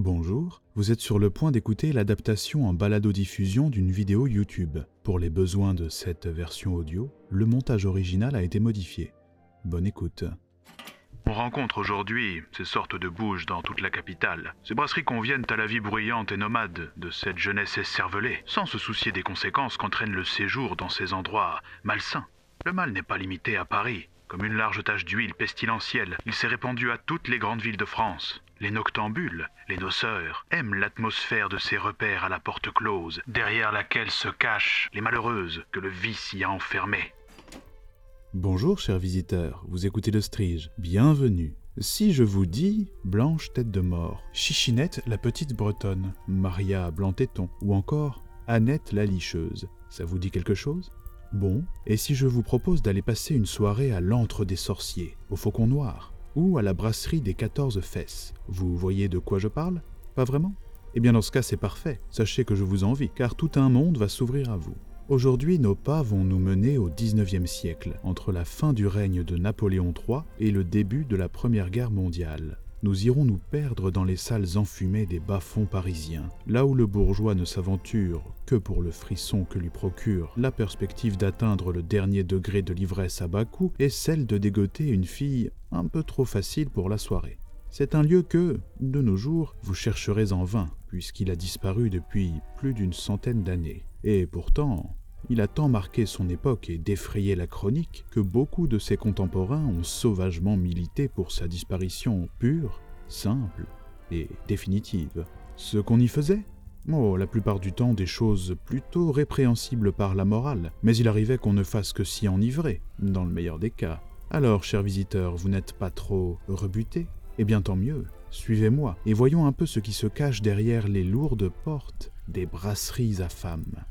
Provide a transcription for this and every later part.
Bonjour, vous êtes sur le point d'écouter l'adaptation en balado-diffusion d'une vidéo YouTube. Pour les besoins de cette version audio, le montage original a été modifié. Bonne écoute. On rencontre aujourd'hui ces sortes de bouges dans toute la capitale. Ces brasseries conviennent à la vie bruyante et nomade de cette jeunesse escervelée, sans se soucier des conséquences qu'entraîne le séjour dans ces endroits malsains. Le mal n'est pas limité à Paris. Comme une large tache d'huile pestilentielle, il s'est répandu à toutes les grandes villes de France. Les noctambules, les noceurs, aiment l'atmosphère de ces repères à la porte close, derrière laquelle se cachent les malheureuses que le vice y a enfermées. Bonjour chers visiteurs, vous écoutez le Strige, bienvenue. Si je vous dis Blanche tête de mort, Chichinette la petite bretonne, Maria blanc-téton ou encore Annette la licheuse, ça vous dit quelque chose? Bon, et si je vous propose d'aller passer une soirée à l'antre des sorciers, au Faucon Noir, ou à la brasserie des 14 fesses, vous voyez de quoi je parle? Pas vraiment? Eh bien dans ce cas c'est parfait, sachez que je vous envie, car tout un monde va s'ouvrir à vous. Aujourd'hui, nos pas vont nous mener au 19e siècle, entre la fin du règne de Napoléon III et le début de la Première Guerre mondiale. Nous irons nous perdre dans les salles enfumées des bas-fonds parisiens, là où le bourgeois ne s'aventure que pour le frisson que lui procure la perspective d'atteindre le dernier degré de l'ivresse à bas coût et celle de dégoter une fille un peu trop facile pour la soirée. C'est un lieu que, de nos jours, vous chercherez en vain, puisqu'il a disparu depuis plus d'une centaine d'années. Et pourtant, il a tant marqué son époque et défrayé la chronique que beaucoup de ses contemporains ont sauvagement milité pour sa disparition pure, simple et définitive. Ce qu'on y faisait? Oh, la plupart du temps des choses plutôt répréhensibles par la morale, mais il arrivait qu'on ne fasse que s'y enivrer, dans le meilleur des cas. Alors, chers visiteurs, vous n'êtes pas trop rebutés? Eh bien tant mieux, suivez-moi, et voyons un peu ce qui se cache derrière les lourdes portes des brasseries à femmes.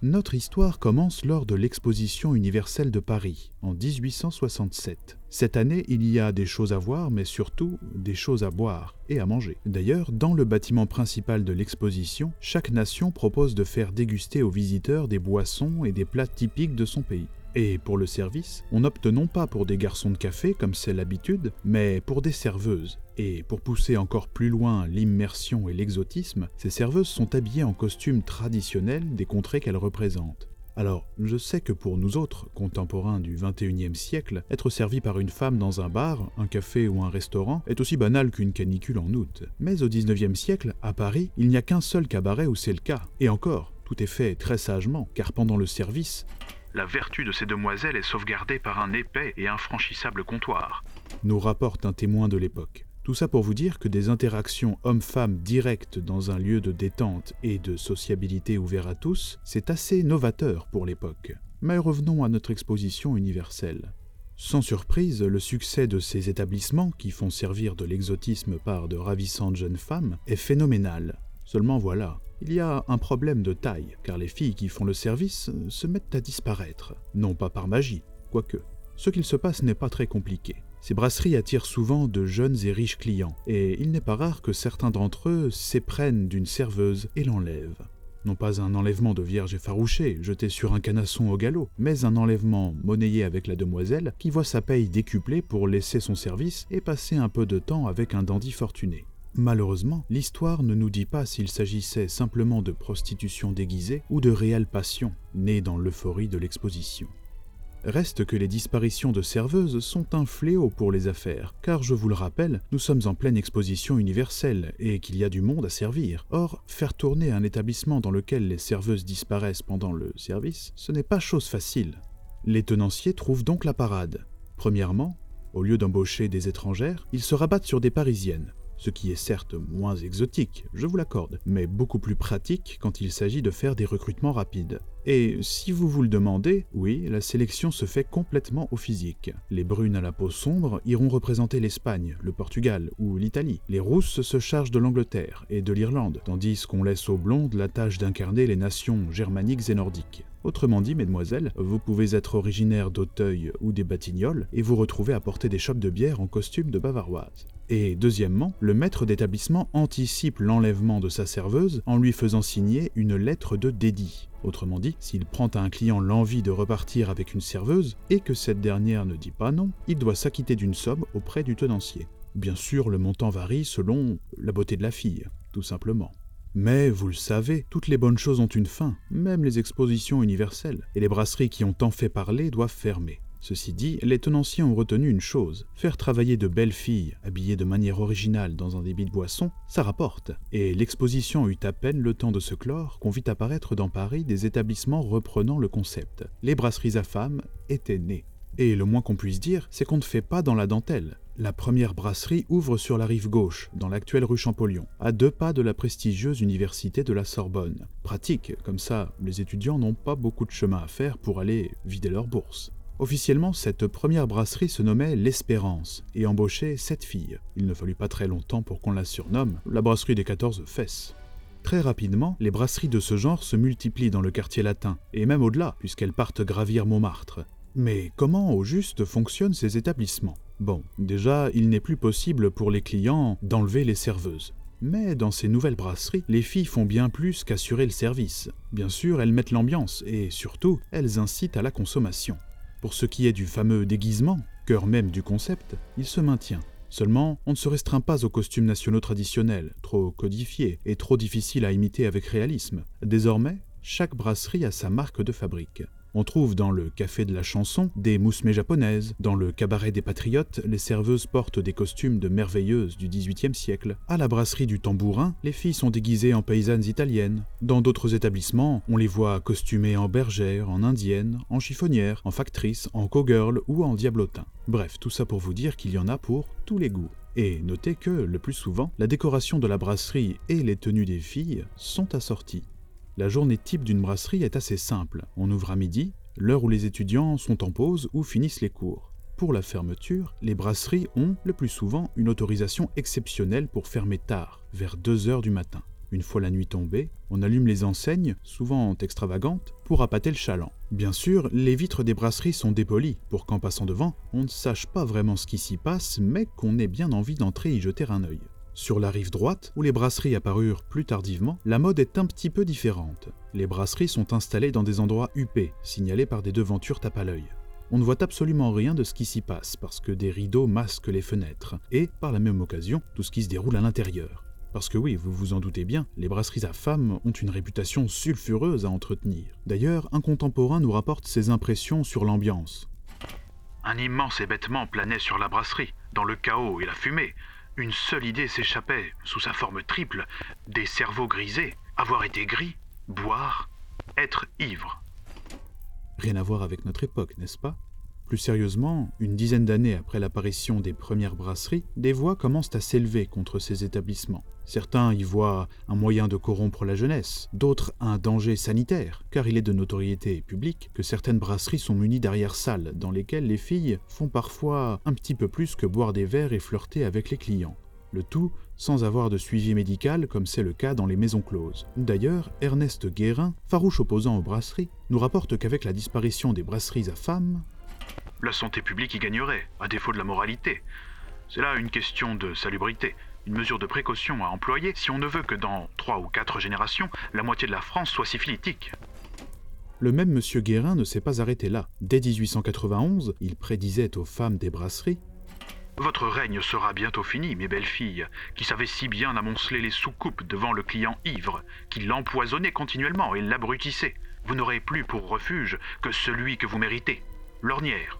Notre histoire commence lors de l'exposition universelle de Paris, en 1867. Cette année, il y a des choses à voir, mais surtout des choses à boire et à manger. D'ailleurs, dans le bâtiment principal de l'exposition, chaque nation propose de faire déguster aux visiteurs des boissons et des plats typiques de son pays. Et pour le service, on opte non pas pour des garçons de café comme c'est l'habitude, mais pour des serveuses. Et pour pousser encore plus loin l'immersion et l'exotisme, ces serveuses sont habillées en costumes traditionnels des contrées qu'elles représentent. Alors, je sais que pour nous autres, contemporains du XXIe siècle, être servi par une femme dans un bar, un café ou un restaurant est aussi banal qu'une canicule en août. Mais au XIXe siècle, à Paris, il n'y a qu'un seul cabaret où c'est le cas. Et encore, tout est fait très sagement, car pendant le service, la vertu de ces demoiselles est sauvegardée par un épais et infranchissable comptoir. Nous rapporte un témoin de l'époque. Tout ça pour vous dire que des interactions hommes-femmes directes dans un lieu de détente et de sociabilité ouvert à tous, c'est assez novateur pour l'époque. Mais revenons à notre exposition universelle. Sans surprise, le succès de ces établissements, qui font servir de l'exotisme par de ravissantes jeunes femmes, est phénoménal. Seulement voilà, il y a un problème de taille, car les filles qui font le service se mettent à disparaître, non pas par magie, quoique. Ce qu'il se passe n'est pas très compliqué. Ces brasseries attirent souvent de jeunes et riches clients, et il n'est pas rare que certains d'entre eux s'éprennent d'une serveuse et l'enlèvent. Non pas un enlèvement de vierge effarouchée, jeté sur un canasson au galop, mais un enlèvement monnayé avec la demoiselle qui voit sa paye décuplée pour laisser son service et passer un peu de temps avec un dandy fortuné. Malheureusement, l'histoire ne nous dit pas s'il s'agissait simplement de prostitution déguisée ou de réelle passion, née dans l'euphorie de l'exposition. Reste que les disparitions de serveuses sont un fléau pour les affaires, car je vous le rappelle, nous sommes en pleine exposition universelle et qu'il y a du monde à servir. Or, faire tourner un établissement dans lequel les serveuses disparaissent pendant le service, ce n'est pas chose facile. Les tenanciers trouvent donc la parade. Premièrement, au lieu d'embaucher des étrangères, ils se rabattent sur des parisiennes, ce qui est certes moins exotique, je vous l'accorde, mais beaucoup plus pratique quand il s'agit de faire des recrutements rapides. Et si vous vous le demandez, oui, la sélection se fait complètement au physique. Les brunes à la peau sombre iront représenter l'Espagne, le Portugal ou l'Italie. Les rousses se chargent de l'Angleterre et de l'Irlande, tandis qu'on laisse aux blondes la tâche d'incarner les nations germaniques et nordiques. Autrement dit, mesdemoiselles, vous pouvez être originaire d'Auteuil ou des Batignolles et vous retrouver à porter des chopes de bière en costume de bavaroise. Et deuxièmement, le maître d'établissement anticipe l'enlèvement de sa serveuse en lui faisant signer une lettre de dédit. Autrement dit, s'il prend à un client l'envie de repartir avec une serveuse et que cette dernière ne dit pas non, il doit s'acquitter d'une somme auprès du tenancier. Bien sûr, le montant varie selon la beauté de la fille, tout simplement. Mais, vous le savez, toutes les bonnes choses ont une fin, même les expositions universelles, et les brasseries qui ont tant fait parler doivent fermer. Ceci dit, les tenanciers ont retenu une chose, faire travailler de belles filles, habillées de manière originale dans un débit de boisson, ça rapporte, et l'exposition eut à peine le temps de se clore qu'on vit apparaître dans Paris des établissements reprenant le concept. Les brasseries à femmes étaient nées. Et le moins qu'on puisse dire, c'est qu'on ne fait pas dans la dentelle. La première brasserie ouvre sur la rive gauche, dans l'actuelle rue Champollion, à deux pas de la prestigieuse université de la Sorbonne. Pratique, comme ça, les étudiants n'ont pas beaucoup de chemin à faire pour aller vider leur bourse. Officiellement, cette première brasserie se nommait L'Espérance et embauchait sept filles. Il ne fallut pas très longtemps pour qu'on la surnomme la brasserie des 14 fesses. Très rapidement, les brasseries de ce genre se multiplient dans le quartier latin, et même au-delà, puisqu'elles partent gravir Montmartre. Mais comment au juste fonctionnent ces établissements? Bon, déjà, il n'est plus possible pour les clients d'enlever les serveuses. Mais dans ces nouvelles brasseries, les filles font bien plus qu'assurer le service. Bien sûr, elles mettent l'ambiance et surtout, elles incitent à la consommation. Pour ce qui est du fameux déguisement, cœur même du concept, il se maintient. Seulement, on ne se restreint pas aux costumes nationaux traditionnels, trop codifiés et trop difficiles à imiter avec réalisme. Désormais, chaque brasserie a sa marque de fabrique. On trouve dans le café de la chanson des moussemets japonaises, dans le cabaret des patriotes, les serveuses portent des costumes de merveilleuses du XVIIIe siècle, à la brasserie du tambourin, les filles sont déguisées en paysannes italiennes, dans d'autres établissements, on les voit costumées en bergères, en indiennes, en chiffonnières, en factrices, en cowgirl ou en diablotin. Bref, tout ça pour vous dire qu'il y en a pour tous les goûts. Et notez que, le plus souvent, la décoration de la brasserie et les tenues des filles sont assorties. La journée type d'une brasserie est assez simple. On ouvre à midi, l'heure où les étudiants sont en pause ou finissent les cours. Pour la fermeture, les brasseries ont le plus souvent une autorisation exceptionnelle pour fermer tard, vers 2 heures du matin. Une fois la nuit tombée, on allume les enseignes, souvent extravagantes, pour appâter le chaland. Bien sûr, les vitres des brasseries sont dépolies, pour qu'en passant devant, on ne sache pas vraiment ce qui s'y passe, mais qu'on ait bien envie d'entrer y jeter un œil. Sur la rive droite, où les brasseries apparurent plus tardivement, la mode est un petit peu différente. Les brasseries sont installées dans des endroits huppés, signalés par des devantures tape à l'œil. On ne voit absolument rien de ce qui s'y passe parce que des rideaux masquent les fenêtres et, par la même occasion, tout ce qui se déroule à l'intérieur. Parce que oui, vous vous en doutez bien, les brasseries à femmes ont une réputation sulfureuse à entretenir. D'ailleurs, un contemporain nous rapporte ses impressions sur l'ambiance. Un immense hébétement planait sur la brasserie, dans le chaos et la fumée. Une seule idée s'échappait, sous sa forme triple, des cerveaux grisés, avoir été gris, boire, être ivre. Rien à voir avec notre époque, n'est-ce pas? Plus sérieusement, une dizaine d'années après l'apparition des premières brasseries, des voix commencent à s'élever contre ces établissements. Certains y voient un moyen de corrompre la jeunesse, d'autres un danger sanitaire, car il est de notoriété publique que certaines brasseries sont munies d'arrière-salles dans lesquelles les filles font parfois un petit peu plus que boire des verres et flirter avec les clients. Le tout sans avoir de suivi médical comme c'est le cas dans les maisons closes. D'ailleurs, Ernest Guérin, farouche opposant aux brasseries, nous rapporte qu'avec la disparition des brasseries à femmes, La santé publique y gagnerait, à défaut de la moralité. C'est là une question de salubrité, une mesure de précaution à employer si on ne veut que dans trois ou quatre générations, la moitié de la France soit syphilitique. Le même M. Guérin ne s'est pas arrêté là. Dès 1891, il prédisait aux femmes des brasseries Votre règne sera bientôt fini, mes belles filles, qui savez si bien amonceler les soucoupes devant le client ivre, qui l'empoisonnait continuellement et l'abrutissait. Vous n'aurez plus pour refuge que celui que vous méritez, l'ornière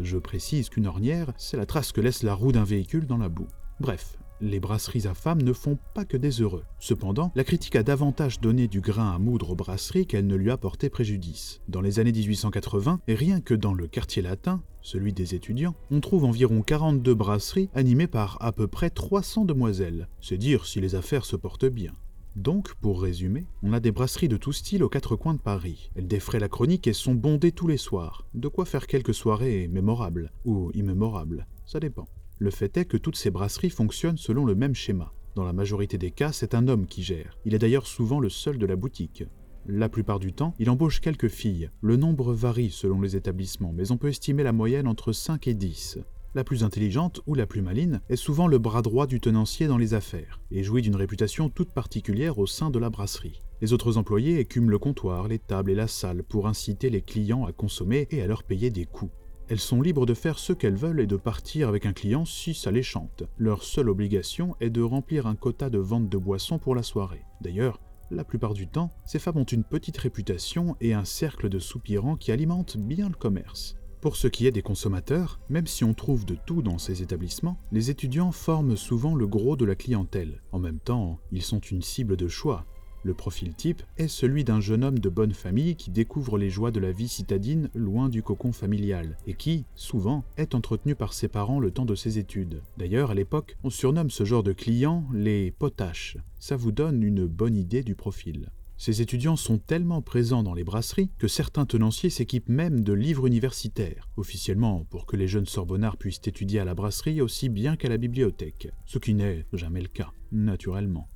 Je précise qu'une ornière, c'est la trace que laisse la roue d'un véhicule dans la boue. Bref, les brasseries à femmes ne font pas que des heureux. Cependant, la critique a davantage donné du grain à moudre aux brasseries qu'elle ne lui a porté préjudice. Dans les années 1880, et rien que dans le quartier latin, celui des étudiants, on trouve environ 42 brasseries animées par à peu près 300 demoiselles. C'est dire si les affaires se portent bien. Donc, pour résumer, on a des brasseries de tout style aux quatre coins de Paris. Elles défraient la chronique et sont bondées tous les soirs. De quoi faire quelques soirées mémorables, ou immémorables, ça dépend. Le fait est que toutes ces brasseries fonctionnent selon le même schéma. Dans la majorité des cas, c'est un homme qui gère. Il est d'ailleurs souvent le seul de la boutique. La plupart du temps, il embauche quelques filles. Le nombre varie selon les établissements, mais on peut estimer la moyenne entre 5 et 10. La plus intelligente ou la plus maline est souvent le bras droit du tenancier dans les affaires, et jouit d'une réputation toute particulière au sein de la brasserie. Les autres employés écument le comptoir, les tables et la salle pour inciter les clients à consommer et à leur payer des coûts. Elles sont libres de faire ce qu'elles veulent et de partir avec un client si ça les chante. Leur seule obligation est de remplir un quota de vente de boissons pour la soirée. D'ailleurs, la plupart du temps, ces femmes ont une petite réputation et un cercle de soupirants qui alimentent bien le commerce. Pour ce qui est des consommateurs, même si on trouve de tout dans ces établissements, les étudiants forment souvent le gros de la clientèle. En même temps, ils sont une cible de choix, le profil type est celui d'un jeune homme de bonne famille qui découvre les joies de la vie citadine loin du cocon familial, et qui, souvent, est entretenu par ses parents le temps de ses études. D'ailleurs, à l'époque, on surnomme ce genre de clients les potaches. Ça vous donne une bonne idée du profil. Ces étudiants sont tellement présents dans les brasseries que certains tenanciers s'équipent même de livres universitaires, officiellement pour que les jeunes sorbonnards puissent étudier à la brasserie aussi bien qu'à la bibliothèque, ce qui n'est jamais le cas, naturellement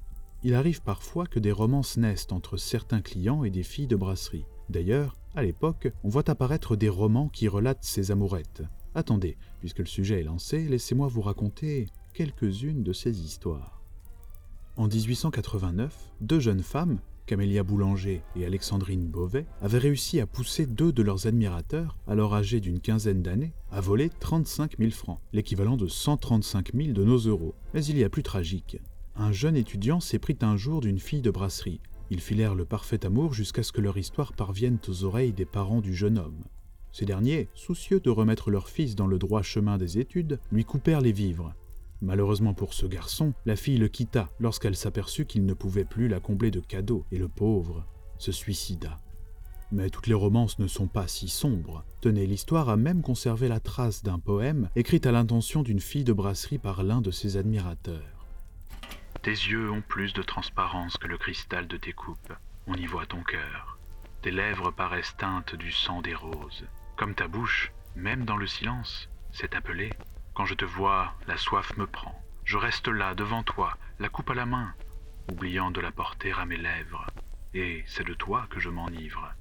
il arrive parfois que des romances naissent entre certains clients et des filles de brasserie. D'ailleurs, à l'époque, on voit apparaître des romans qui relatent ces amourettes. Attendez, puisque le sujet est lancé, laissez-moi vous raconter quelques-unes de ces histoires. En 1889, deux jeunes femmes, Camélia Boulanger et Alexandrine Beauvais, avaient réussi à pousser deux de leurs admirateurs, alors âgés d'une quinzaine d'années, à voler 35 000 francs, l'équivalent de 135 000 de nos euros. Mais il y a plus tragique un jeune étudiant s'éprit un jour d'une fille de brasserie. Ils filèrent le parfait amour jusqu'à ce que leur histoire parvienne aux oreilles des parents du jeune homme. Ces derniers, soucieux de remettre leur fils dans le droit chemin des études, lui coupèrent les vivres. Malheureusement pour ce garçon, la fille le quitta lorsqu'elle s'aperçut qu'il ne pouvait plus la combler de cadeaux, et le pauvre se suicida. Mais toutes les romances ne sont pas si sombres. Tenez, l'histoire a même conservé la trace d'un poème écrit à l'intention d'une fille de brasserie par l'un de ses admirateurs. Tes yeux ont plus de transparence que le cristal de tes coupes. On y voit ton cœur. Tes lèvres paraissent teintes du sang des roses. Comme ta bouche, même dans le silence, c'est appelé. Quand je te vois, la soif me prend. Je reste là, devant toi, la coupe à la main, oubliant de la porter à mes lèvres. Et c'est de toi que je m'enivre.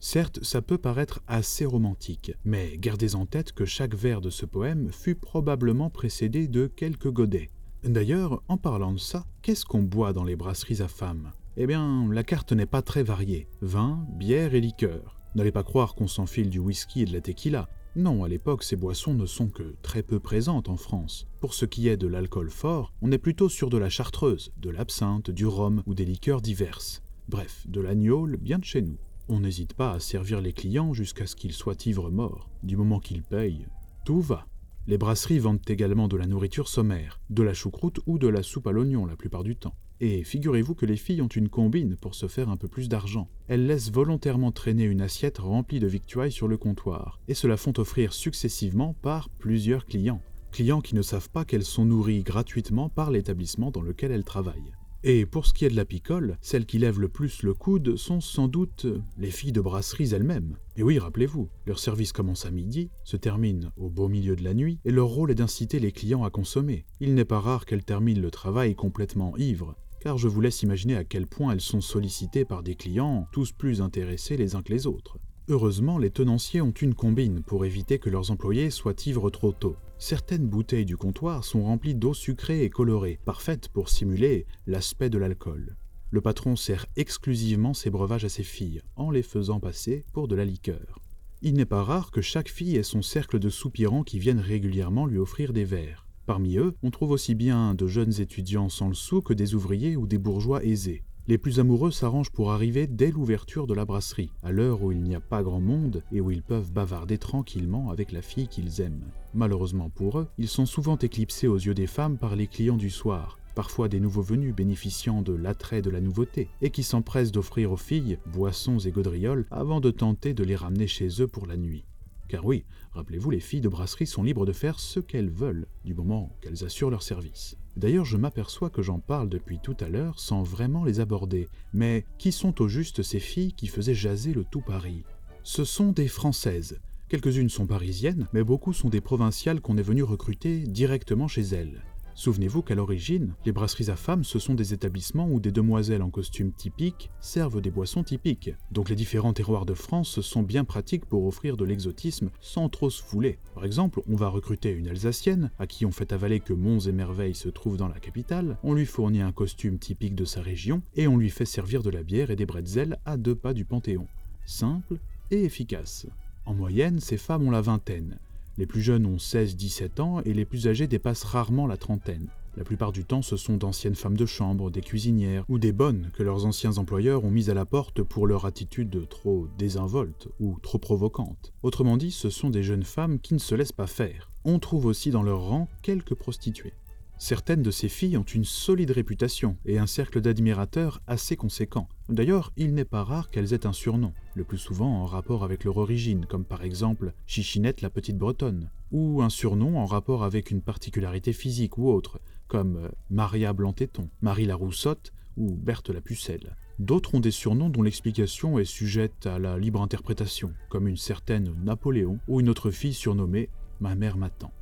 Certes, ça peut paraître assez romantique, mais gardez en tête que chaque vers de ce poème fut probablement précédé de quelques godets. D'ailleurs, en parlant de ça, qu'est-ce qu'on boit dans les brasseries à femmes? Eh bien, la carte n'est pas très variée. Vin, bière et liqueur. N'allez pas croire qu'on s'enfile du whisky et de la tequila. Non, à l'époque, ces boissons ne sont que très peu présentes en France. Pour ce qui est de l'alcool fort, on est plutôt sur de la chartreuse, de l'absinthe, du rhum ou des liqueurs diverses. Bref, de l'agneau bien de chez nous. On n'hésite pas à servir les clients jusqu'à ce qu'ils soient ivres morts. Du moment qu'ils payent, tout va. Les brasseries vendent également de la nourriture sommaire, de la choucroute ou de la soupe à l'oignon la plupart du temps. Et figurez-vous que les filles ont une combine pour se faire un peu plus d'argent. Elles laissent volontairement traîner une assiette remplie de victuailles sur le comptoir, et se la font offrir successivement par plusieurs clients. Clients qui ne savent pas qu'elles sont nourries gratuitement par l'établissement dans lequel elles travaillent. Et pour ce qui est de la picole, celles qui lèvent le plus le coude sont sans doute les filles de brasseries elles-mêmes. Et oui, rappelez-vous, leur service commence à midi, se termine au beau milieu de la nuit, et leur rôle est d'inciter les clients à consommer. Il n'est pas rare qu'elles terminent le travail complètement ivres, car je vous laisse imaginer à quel point elles sont sollicitées par des clients, tous plus intéressés les uns que les autres. Heureusement, les tenanciers ont une combine pour éviter que leurs employés soient ivres trop tôt. Certaines bouteilles du comptoir sont remplies d'eau sucrée et colorée, parfaite pour simuler l'aspect de l'alcool. Le patron sert exclusivement ses breuvages à ses filles, en les faisant passer pour de la liqueur. Il n'est pas rare que chaque fille ait son cercle de soupirants qui viennent régulièrement lui offrir des verres. Parmi eux, on trouve aussi bien de jeunes étudiants sans le sou que des ouvriers ou des bourgeois aisés. Les plus amoureux s'arrangent pour arriver dès l'ouverture de la brasserie, à l'heure où il n'y a pas grand monde et où ils peuvent bavarder tranquillement avec la fille qu'ils aiment. Malheureusement pour eux, ils sont souvent éclipsés aux yeux des femmes par les clients du soir, parfois des nouveaux venus bénéficiant de l'attrait de la nouveauté, et qui s'empressent d'offrir aux filles boissons et gaudrioles avant de tenter de les ramener chez eux pour la nuit. Car oui, rappelez-vous, les filles de brasserie sont libres de faire ce qu'elles veulent, du moment qu'elles assurent leur service. D'ailleurs, je m'aperçois que j'en parle depuis tout à l'heure sans vraiment les aborder. Mais qui sont au juste ces filles qui faisaient jaser le tout Paris? Ce sont des Françaises. Quelques-unes sont parisiennes, mais beaucoup sont des provinciales qu'on est venu recruter directement chez elles. Souvenez-vous qu'à l'origine, les brasseries à femmes, ce sont des établissements où des demoiselles en costume typique servent des boissons typiques. Donc les différents terroirs de France sont bien pratiques pour offrir de l'exotisme sans trop se fouler. Par exemple, on va recruter une Alsacienne, à qui on fait avaler que Monts et Merveilles se trouvent dans la capitale, on lui fournit un costume typique de sa région, et on lui fait servir de la bière et des bretzels à deux pas du Panthéon. Simple et efficace. En moyenne, ces femmes ont la vingtaine. Les plus jeunes ont 16-17 ans et les plus âgées dépassent rarement la trentaine. La plupart du temps, ce sont d'anciennes femmes de chambre, des cuisinières ou des bonnes que leurs anciens employeurs ont mises à la porte pour leur attitude trop désinvolte ou trop provocante. Autrement dit, ce sont des jeunes femmes qui ne se laissent pas faire. On trouve aussi dans leur rang quelques prostituées. Certaines de ces filles ont une solide réputation et un cercle d'admirateurs assez conséquent. D'ailleurs, il n'est pas rare qu'elles aient un surnom, le plus souvent en rapport avec leur origine, comme par exemple Chichinette la petite bretonne, ou un surnom en rapport avec une particularité physique ou autre, comme euh, Maria Blantéton, Marie la Roussotte ou Berthe la Pucelle. D'autres ont des surnoms dont l'explication est sujette à la libre interprétation, comme une certaine Napoléon ou une autre fille surnommée Ma mère m'attend.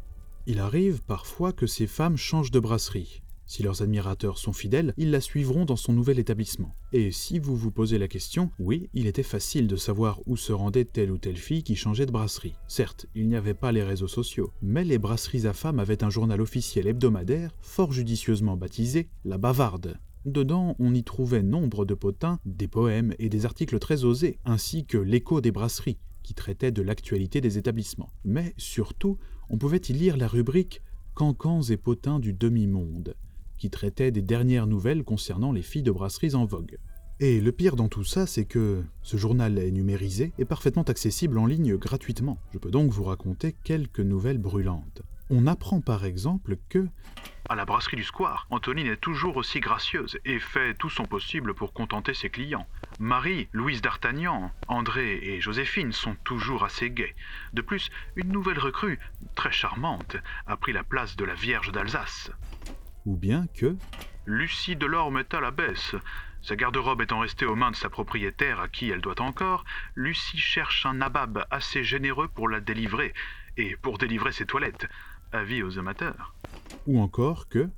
Il arrive parfois que ces femmes changent de brasserie. Si leurs admirateurs sont fidèles, ils la suivront dans son nouvel établissement. Et si vous vous posez la question, oui, il était facile de savoir où se rendait telle ou telle fille qui changeait de brasserie. Certes, il n'y avait pas les réseaux sociaux, mais les brasseries à femmes avaient un journal officiel hebdomadaire, fort judicieusement baptisé La Bavarde. Dedans, on y trouvait nombre de potins, des poèmes et des articles très osés, ainsi que l'écho des brasseries, qui traitait de l'actualité des établissements. Mais surtout, on pouvait y lire la rubrique Cancans et potins du demi-monde, qui traitait des dernières nouvelles concernant les filles de brasseries en vogue. Et le pire dans tout ça, c'est que ce journal est numérisé et parfaitement accessible en ligne gratuitement. Je peux donc vous raconter quelques nouvelles brûlantes. On apprend par exemple que à la brasserie du Square, Antonine est toujours aussi gracieuse et fait tout son possible pour contenter ses clients. Marie, Louise d'Artagnan, André et Joséphine sont toujours assez gais. De plus, une nouvelle recrue, très charmante, a pris la place de la Vierge d'Alsace. Ou bien que Lucie Delorme est à la baisse. Sa garde-robe étant restée aux mains de sa propriétaire à qui elle doit encore, Lucie cherche un nabab assez généreux pour la délivrer, et pour délivrer ses toilettes. Avis aux amateurs. Ou encore que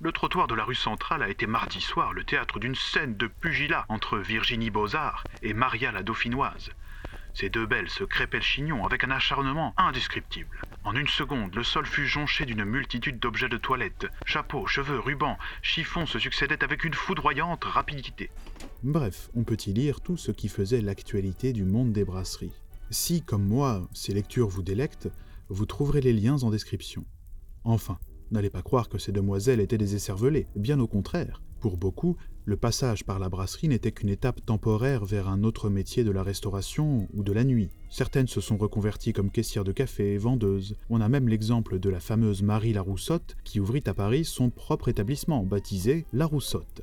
le trottoir de la rue centrale a été mardi soir le théâtre d'une scène de pugilat entre Virginie Beauzard et Maria la Dauphinoise. Ces deux belles se crêpaient le chignon avec un acharnement indescriptible. En une seconde, le sol fut jonché d'une multitude d'objets de toilette. Chapeaux, cheveux, rubans, chiffons se succédaient avec une foudroyante rapidité. Bref, on peut y lire tout ce qui faisait l'actualité du monde des brasseries. Si, comme moi, ces lectures vous délectent, vous trouverez les liens en description. Enfin, n'allez pas croire que ces demoiselles étaient des écervelées, bien au contraire. Pour beaucoup, le passage par la brasserie n'était qu'une étape temporaire vers un autre métier de la restauration ou de la nuit. Certaines se sont reconverties comme caissières de café, vendeuses. On a même l'exemple de la fameuse Marie Laroussotte qui ouvrit à Paris son propre établissement baptisé La Roussotte.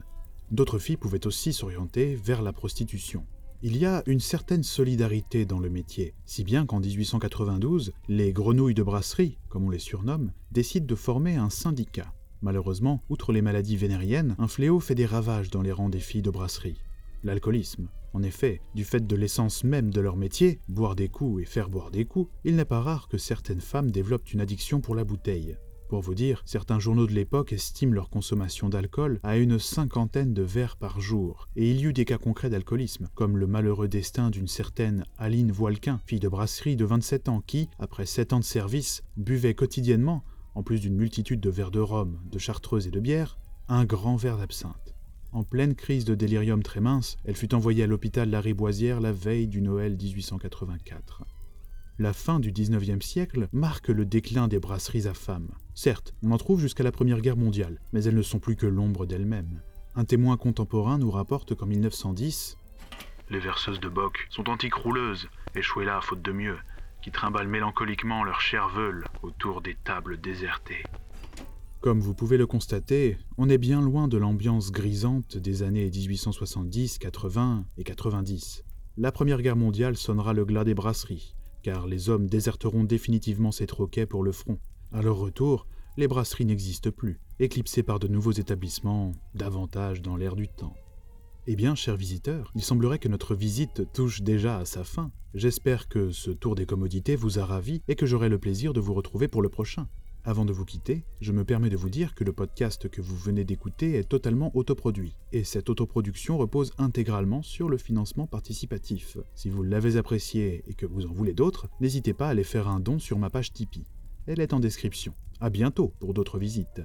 D'autres filles pouvaient aussi s'orienter vers la prostitution. Il y a une certaine solidarité dans le métier, si bien qu'en 1892, les grenouilles de brasserie, comme on les surnomme, décident de former un syndicat. Malheureusement, outre les maladies vénériennes, un fléau fait des ravages dans les rangs des filles de brasserie. L'alcoolisme. En effet, du fait de l'essence même de leur métier, boire des coups et faire boire des coups, il n'est pas rare que certaines femmes développent une addiction pour la bouteille. Pour vous dire, certains journaux de l'époque estiment leur consommation d'alcool à une cinquantaine de verres par jour, et il y eut des cas concrets d'alcoolisme, comme le malheureux destin d'une certaine Aline Voilquin, fille de brasserie de 27 ans, qui, après 7 ans de service, buvait quotidiennement, en plus d'une multitude de verres de rhum, de chartreuse et de bière, un grand verre d'absinthe. En pleine crise de délirium très mince, elle fut envoyée à l'hôpital Lariboisière la veille du Noël 1884 la fin du XIXe siècle marque le déclin des brasseries à femmes. Certes, on en trouve jusqu'à la Première Guerre mondiale, mais elles ne sont plus que l'ombre d'elles-mêmes. Un témoin contemporain nous rapporte qu'en 1910, Les verseuses de boc sont antiques rouleuses, échouées là faute de mieux, qui trimballent mélancoliquement leurs chairs veules autour des tables désertées. Comme vous pouvez le constater, on est bien loin de l'ambiance grisante des années 1870, 80 et 90. La Première Guerre mondiale sonnera le glas des brasseries, car les hommes déserteront définitivement ces troquets pour le front. À leur retour, les brasseries n'existent plus, éclipsées par de nouveaux établissements, davantage dans l'air du temps. Eh bien, chers visiteurs, il semblerait que notre visite touche déjà à sa fin. J'espère que ce tour des commodités vous a ravi et que j'aurai le plaisir de vous retrouver pour le prochain. Avant de vous quitter, je me permets de vous dire que le podcast que vous venez d'écouter est totalement autoproduit, et cette autoproduction repose intégralement sur le financement participatif. Si vous l'avez apprécié et que vous en voulez d'autres, n'hésitez pas à aller faire un don sur ma page Tipeee. Elle est en description. A bientôt pour d'autres visites.